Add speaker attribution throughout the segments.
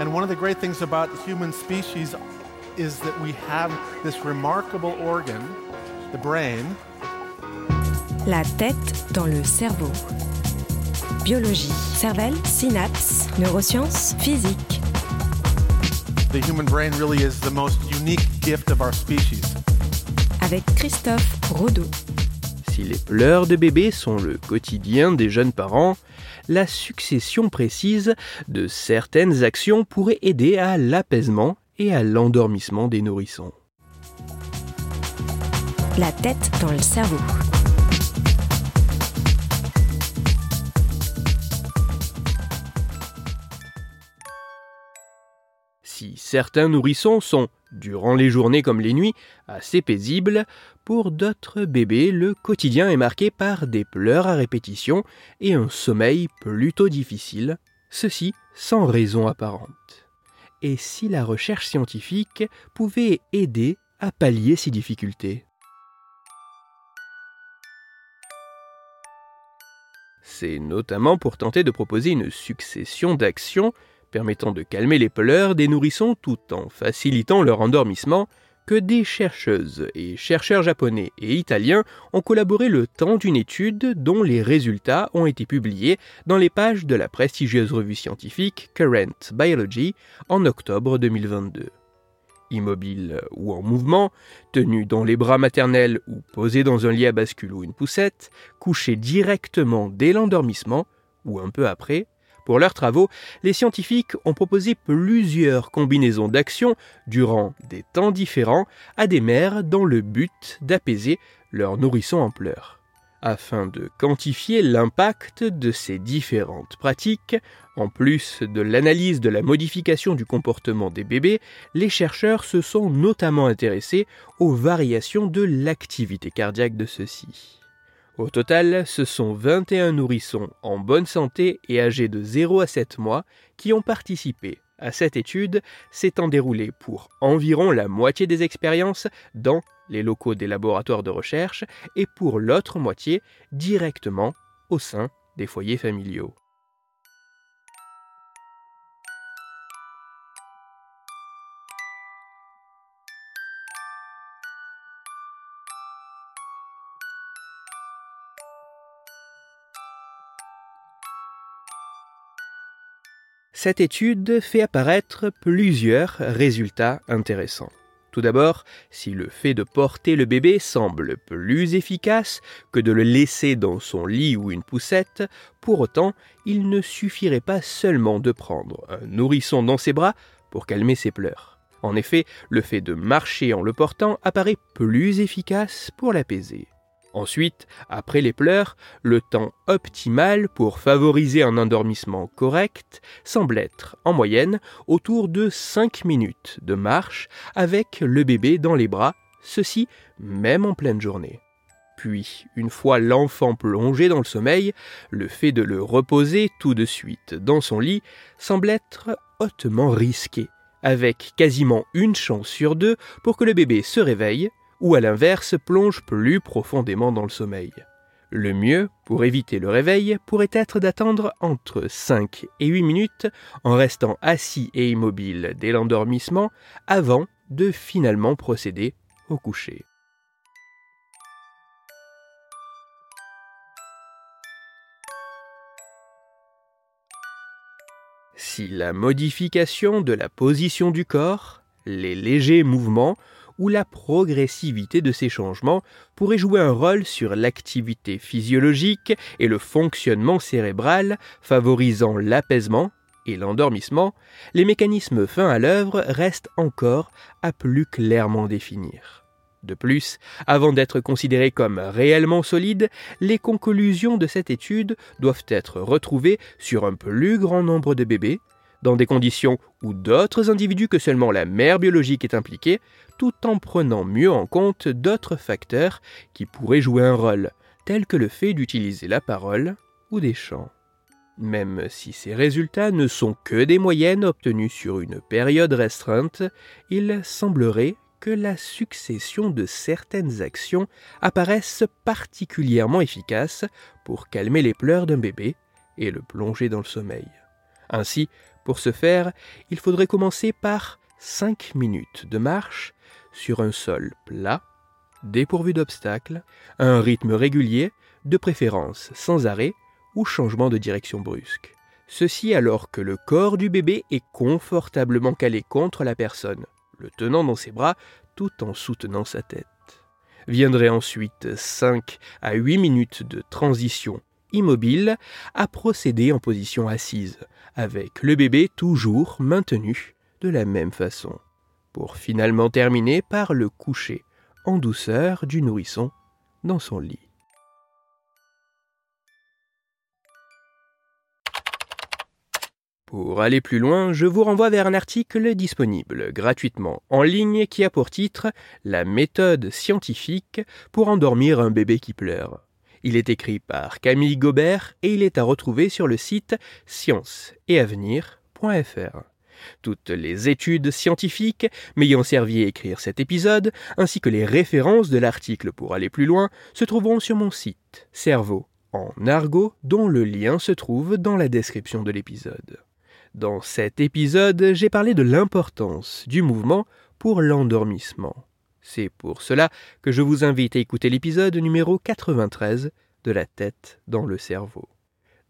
Speaker 1: And one of the great things about the human species is that we have this remarkable organ, the brain.
Speaker 2: La tête dans le cerveau. Biologie, cervelle, synapses, neurosciences, physique.
Speaker 1: The human brain really is the most unique gift of our species.
Speaker 2: Avec Christophe Rodeau.
Speaker 3: Si les pleurs de bébé sont le quotidien des jeunes parents, la succession précise de certaines actions pourrait aider à l'apaisement et à l'endormissement des nourrissons.
Speaker 2: La tête dans le cerveau.
Speaker 3: Si certains nourrissons sont, durant les journées comme les nuits, assez paisibles, pour d'autres bébés, le quotidien est marqué par des pleurs à répétition et un sommeil plutôt difficile, ceci sans raison apparente. Et si la recherche scientifique pouvait aider à pallier ces difficultés? C'est notamment pour tenter de proposer une succession d'actions permettant de calmer les pleurs des nourrissons tout en facilitant leur endormissement, que des chercheuses et chercheurs japonais et italiens ont collaboré le temps d'une étude dont les résultats ont été publiés dans les pages de la prestigieuse revue scientifique Current Biology en octobre 2022. Immobile ou en mouvement, tenu dans les bras maternels ou posé dans un lit à bascule ou une poussette, couché directement dès l'endormissement ou un peu après, pour leurs travaux, les scientifiques ont proposé plusieurs combinaisons d'actions durant des temps différents à des mères dans le but d'apaiser leurs nourrissons en pleurs. Afin de quantifier l'impact de ces différentes pratiques, en plus de l'analyse de la modification du comportement des bébés, les chercheurs se sont notamment intéressés aux variations de l'activité cardiaque de ceux-ci. Au total, ce sont 21 nourrissons en bonne santé et âgés de 0 à 7 mois qui ont participé à cette étude s'étant déroulée pour environ la moitié des expériences dans les locaux des laboratoires de recherche et pour l'autre moitié directement au sein des foyers familiaux. Cette étude fait apparaître plusieurs résultats intéressants. Tout d'abord, si le fait de porter le bébé semble plus efficace que de le laisser dans son lit ou une poussette, pour autant, il ne suffirait pas seulement de prendre un nourrisson dans ses bras pour calmer ses pleurs. En effet, le fait de marcher en le portant apparaît plus efficace pour l'apaiser. Ensuite, après les pleurs, le temps optimal pour favoriser un endormissement correct semble être, en moyenne, autour de 5 minutes de marche avec le bébé dans les bras, ceci même en pleine journée. Puis, une fois l'enfant plongé dans le sommeil, le fait de le reposer tout de suite dans son lit semble être hautement risqué, avec quasiment une chance sur deux pour que le bébé se réveille ou à l'inverse plonge plus profondément dans le sommeil. Le mieux, pour éviter le réveil, pourrait être d'attendre entre 5 et 8 minutes en restant assis et immobile dès l'endormissement avant de finalement procéder au coucher. Si la modification de la position du corps, les légers mouvements où la progressivité de ces changements pourrait jouer un rôle sur l'activité physiologique et le fonctionnement cérébral, favorisant l'apaisement et l'endormissement, les mécanismes fins à l'œuvre restent encore à plus clairement définir. De plus, avant d'être considérés comme réellement solides, les conclusions de cette étude doivent être retrouvées sur un plus grand nombre de bébés, dans des conditions où d'autres individus que seulement la mère biologique est impliquée, tout en prenant mieux en compte d'autres facteurs qui pourraient jouer un rôle, tels que le fait d'utiliser la parole ou des chants. Même si ces résultats ne sont que des moyennes obtenues sur une période restreinte, il semblerait que la succession de certaines actions apparaissent particulièrement efficaces pour calmer les pleurs d'un bébé et le plonger dans le sommeil. Ainsi, Pour ce faire, il faudrait commencer par 5 minutes de marche sur un sol plat, dépourvu d'obstacles, un rythme régulier, de préférence sans arrêt ou changement de direction brusque. Ceci alors que le corps du bébé est confortablement calé contre la personne, le tenant dans ses bras tout en soutenant sa tête. Viendrait ensuite 5 à 8 minutes de transition immobile à procéder en position assise, avec le bébé toujours maintenu de la même façon, pour finalement terminer par le coucher en douceur du nourrisson dans son lit. Pour aller plus loin, je vous renvoie vers un article disponible gratuitement en ligne qui a pour titre La méthode scientifique pour endormir un bébé qui pleure. Il est écrit par Camille Gobert et il est à retrouver sur le site scienceetavenir.fr. Toutes les études scientifiques m'ayant servi à écrire cet épisode, ainsi que les références de l'article pour aller plus loin, se trouveront sur mon site Cerveau en argot, dont le lien se trouve dans la description de l'épisode. Dans cet épisode, j'ai parlé de l'importance du mouvement pour l'endormissement. C'est pour cela que je vous invite à écouter l'épisode numéro 93 de La tête dans le cerveau.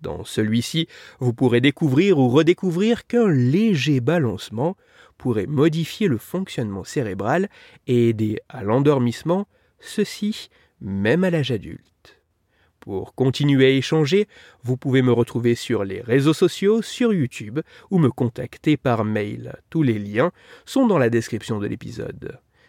Speaker 3: Dans celui-ci, vous pourrez découvrir ou redécouvrir qu'un léger balancement pourrait modifier le fonctionnement cérébral et aider à l'endormissement, ceci même à l'âge adulte. Pour continuer à échanger, vous pouvez me retrouver sur les réseaux sociaux, sur YouTube ou me contacter par mail. Tous les liens sont dans la description de l'épisode.